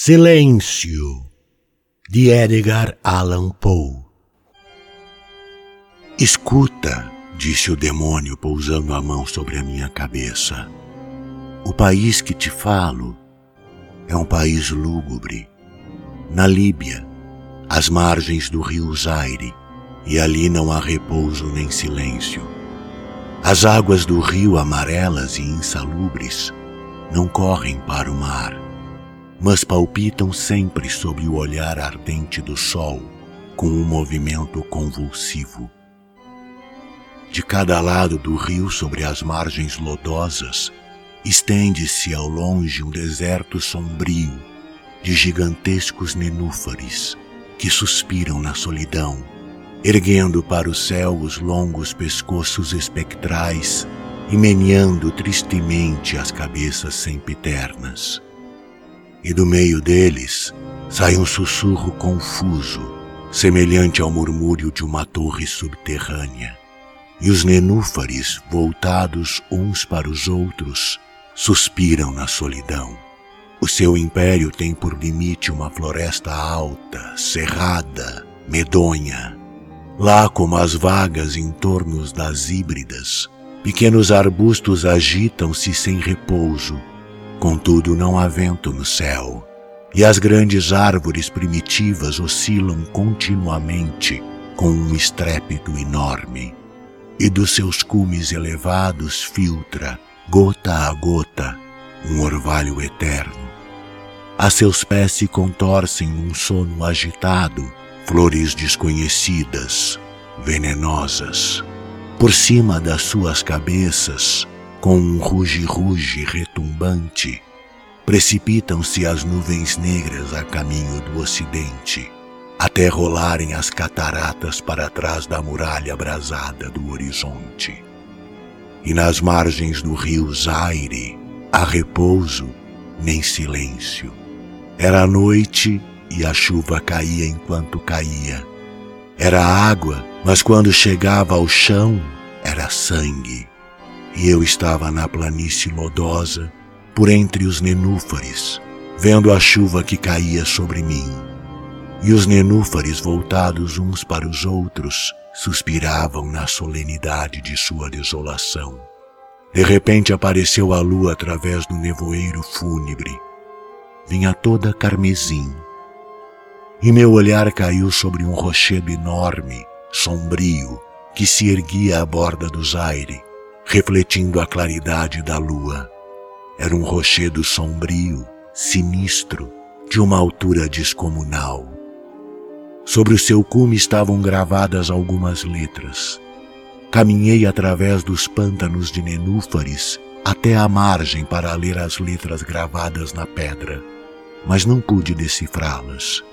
Silêncio, de Edgar Allan Poe. Escuta, disse o demônio pousando a mão sobre a minha cabeça. O país que te falo é um país lúgubre. Na Líbia, às margens do rio Zaire, e ali não há repouso nem silêncio. As águas do rio amarelas e insalubres não correm para o mar mas palpitam sempre sob o olhar ardente do sol, com um movimento convulsivo. De cada lado do rio, sobre as margens lodosas, estende-se ao longe um deserto sombrio de gigantescos nenúfares que suspiram na solidão, erguendo para o céu os longos pescoços espectrais e meneando tristemente as cabeças sempiternas e do meio deles sai um sussurro confuso, semelhante ao murmúrio de uma torre subterrânea. E os nenúfares, voltados uns para os outros, suspiram na solidão. O seu império tem por limite uma floresta alta, cerrada, medonha. Lá, como as vagas em torno das híbridas, pequenos arbustos agitam-se sem repouso, Contudo, não há vento no céu, e as grandes árvores primitivas oscilam continuamente com um estrépito enorme, e dos seus cumes elevados filtra, gota a gota, um orvalho eterno. A seus pés se contorcem num sono agitado flores desconhecidas, venenosas. Por cima das suas cabeças, com um ruge-ruge retumbante, precipitam-se as nuvens negras a caminho do ocidente, até rolarem as cataratas para trás da muralha abrasada do horizonte. E nas margens do rio Zaire, há repouso nem silêncio. Era noite e a chuva caía enquanto caía. Era água, mas quando chegava ao chão, era sangue e eu estava na planície lodosa, por entre os nenúfares, vendo a chuva que caía sobre mim. E os nenúfares, voltados uns para os outros, suspiravam na solenidade de sua desolação. De repente apareceu a lua através do nevoeiro fúnebre. Vinha toda carmesim. E meu olhar caiu sobre um rochedo enorme, sombrio, que se erguia à borda do Zaire, refletindo a claridade da lua. Era um rochedo sombrio, sinistro, de uma altura descomunal. Sobre o seu cume estavam gravadas algumas letras. Caminhei através dos pântanos de nenúfares até a margem para ler as letras gravadas na pedra, mas não pude decifrá-las.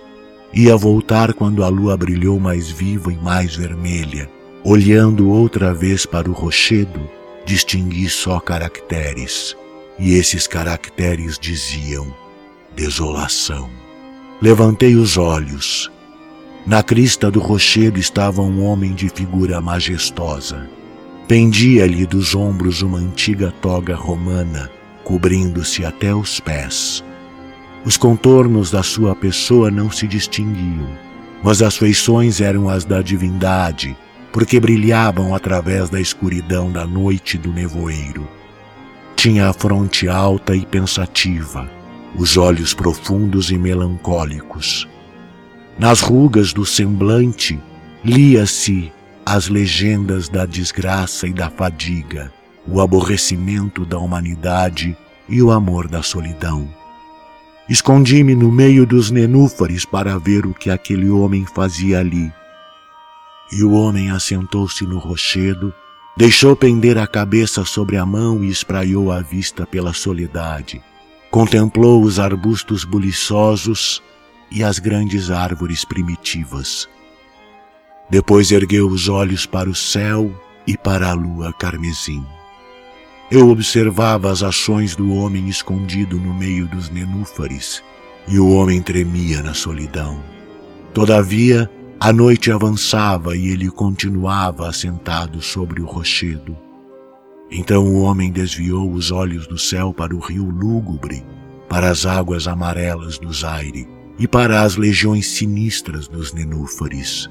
Ia voltar quando a lua brilhou mais viva e mais vermelha, olhando outra vez para o rochedo distingui só caracteres, e esses caracteres diziam desolação. Levantei os olhos. Na crista do rochedo estava um homem de figura majestosa. Pendia-lhe dos ombros uma antiga toga romana, cobrindo-se até os pés. Os contornos da sua pessoa não se distinguiam, mas as feições eram as da divindade, porque brilhavam através da escuridão da noite do nevoeiro. Tinha a fronte alta e pensativa, os olhos profundos e melancólicos. Nas rugas do semblante lia-se as legendas da desgraça e da fadiga, o aborrecimento da humanidade e o amor da solidão. Escondi-me no meio dos nenúfares para ver o que aquele homem fazia ali e o homem assentou-se no rochedo, deixou pender a cabeça sobre a mão e espraiou a vista pela soledade. Contemplou os arbustos buliçosos e as grandes árvores primitivas. Depois ergueu os olhos para o céu e para a lua carmesim. Eu observava as ações do homem escondido no meio dos nenúfares, e o homem tremia na solidão. Todavia, a noite avançava e ele continuava assentado sobre o rochedo. Então o homem desviou os olhos do céu para o rio lúgubre, para as águas amarelas do Zaire e para as legiões sinistras dos nenúfares.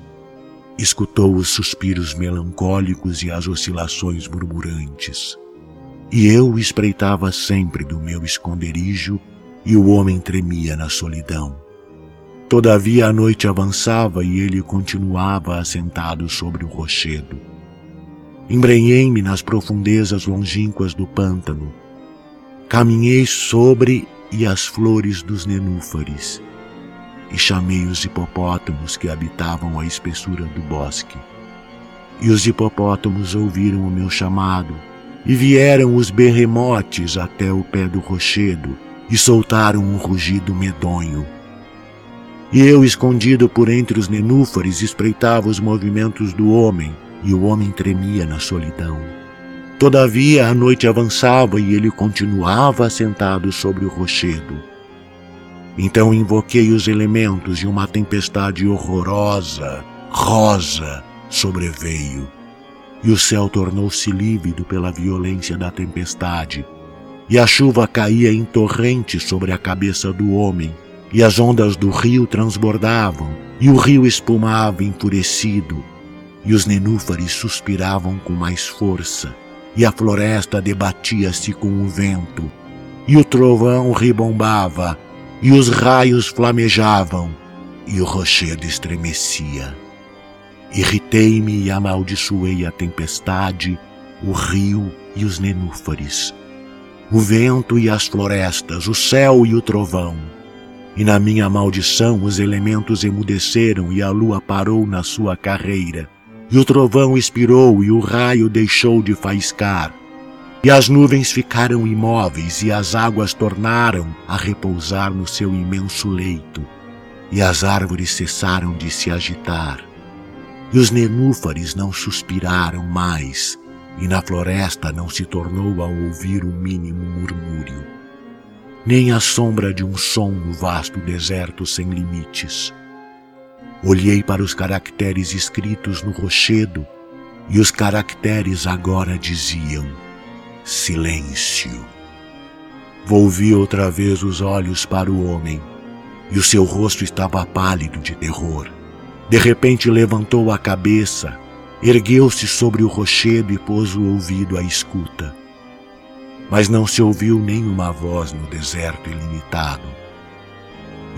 Escutou os suspiros melancólicos e as oscilações murmurantes. E eu espreitava sempre do meu esconderijo e o homem tremia na solidão. Todavia a noite avançava e ele continuava assentado sobre o rochedo. Embrenhei-me nas profundezas longínquas do pântano. Caminhei sobre e as flores dos nenúfares e chamei os hipopótamos que habitavam a espessura do bosque. E os hipopótamos ouviram o meu chamado, e vieram os berremotes até o pé do rochedo, e soltaram um rugido medonho. E eu, escondido por entre os nenúfares, espreitava os movimentos do homem, e o homem tremia na solidão. Todavia a noite avançava e ele continuava sentado sobre o rochedo. Então invoquei os elementos e uma tempestade horrorosa, rosa, sobreveio. E o céu tornou-se lívido pela violência da tempestade, e a chuva caía em torrentes sobre a cabeça do homem, e as ondas do rio transbordavam, e o rio espumava enfurecido, e os nenúfares suspiravam com mais força, e a floresta debatia-se com o vento, e o trovão ribombava, e os raios flamejavam, e o rochedo estremecia. Irritei-me e amaldiçoei a tempestade, o rio e os nenúfares, o vento e as florestas, o céu e o trovão. E na minha maldição os elementos emudeceram e a lua parou na sua carreira, e o trovão expirou e o raio deixou de faiscar. E as nuvens ficaram imóveis, e as águas tornaram a repousar no seu imenso leito, e as árvores cessaram de se agitar, e os nenúfares não suspiraram mais, e na floresta não se tornou a ouvir o mínimo murmúrio, nem a sombra de um som no vasto deserto sem limites. Olhei para os caracteres escritos no rochedo, e os caracteres agora diziam: silêncio. Volvi outra vez os olhos para o homem, e o seu rosto estava pálido de terror. De repente levantou a cabeça, ergueu-se sobre o rochedo e pôs o ouvido à escuta. Mas não se ouviu nenhuma voz no deserto ilimitado.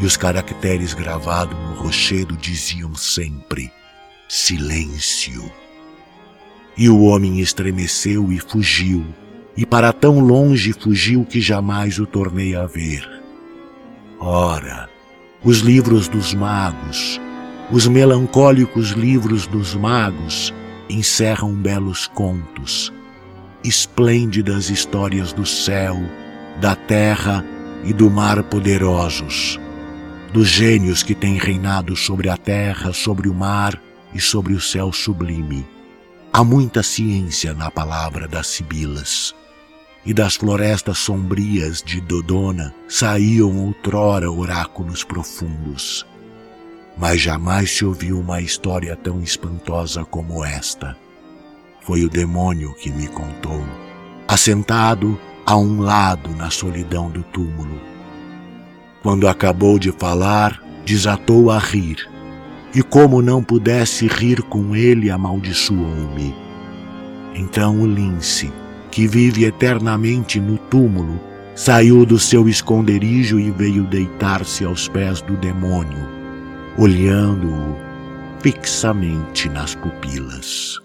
E os caracteres gravados no rochedo diziam sempre: silêncio. E o homem estremeceu e fugiu e para tão longe fugiu que jamais o tornei a ver. Ora, os livros dos magos, os melancólicos livros dos magos, encerram belos contos, esplêndidas histórias do céu, da terra e do mar poderosos, dos gênios que têm reinado sobre a terra, sobre o mar e sobre o céu sublime. Há muita ciência na palavra das sibilas e das florestas sombrias de Dodona saíam outrora oráculos profundos. Mas jamais se ouviu uma história tão espantosa como esta. Foi o demônio que me contou, assentado a um lado na solidão do túmulo. Quando acabou de falar, desatou a rir, e como não pudesse rir com ele, amaldiçoou-me. Então o lince, que vive eternamente no túmulo, saiu do seu esconderijo e veio deitar-se aos pés do demônio, olhando-o fixamente nas pupilas.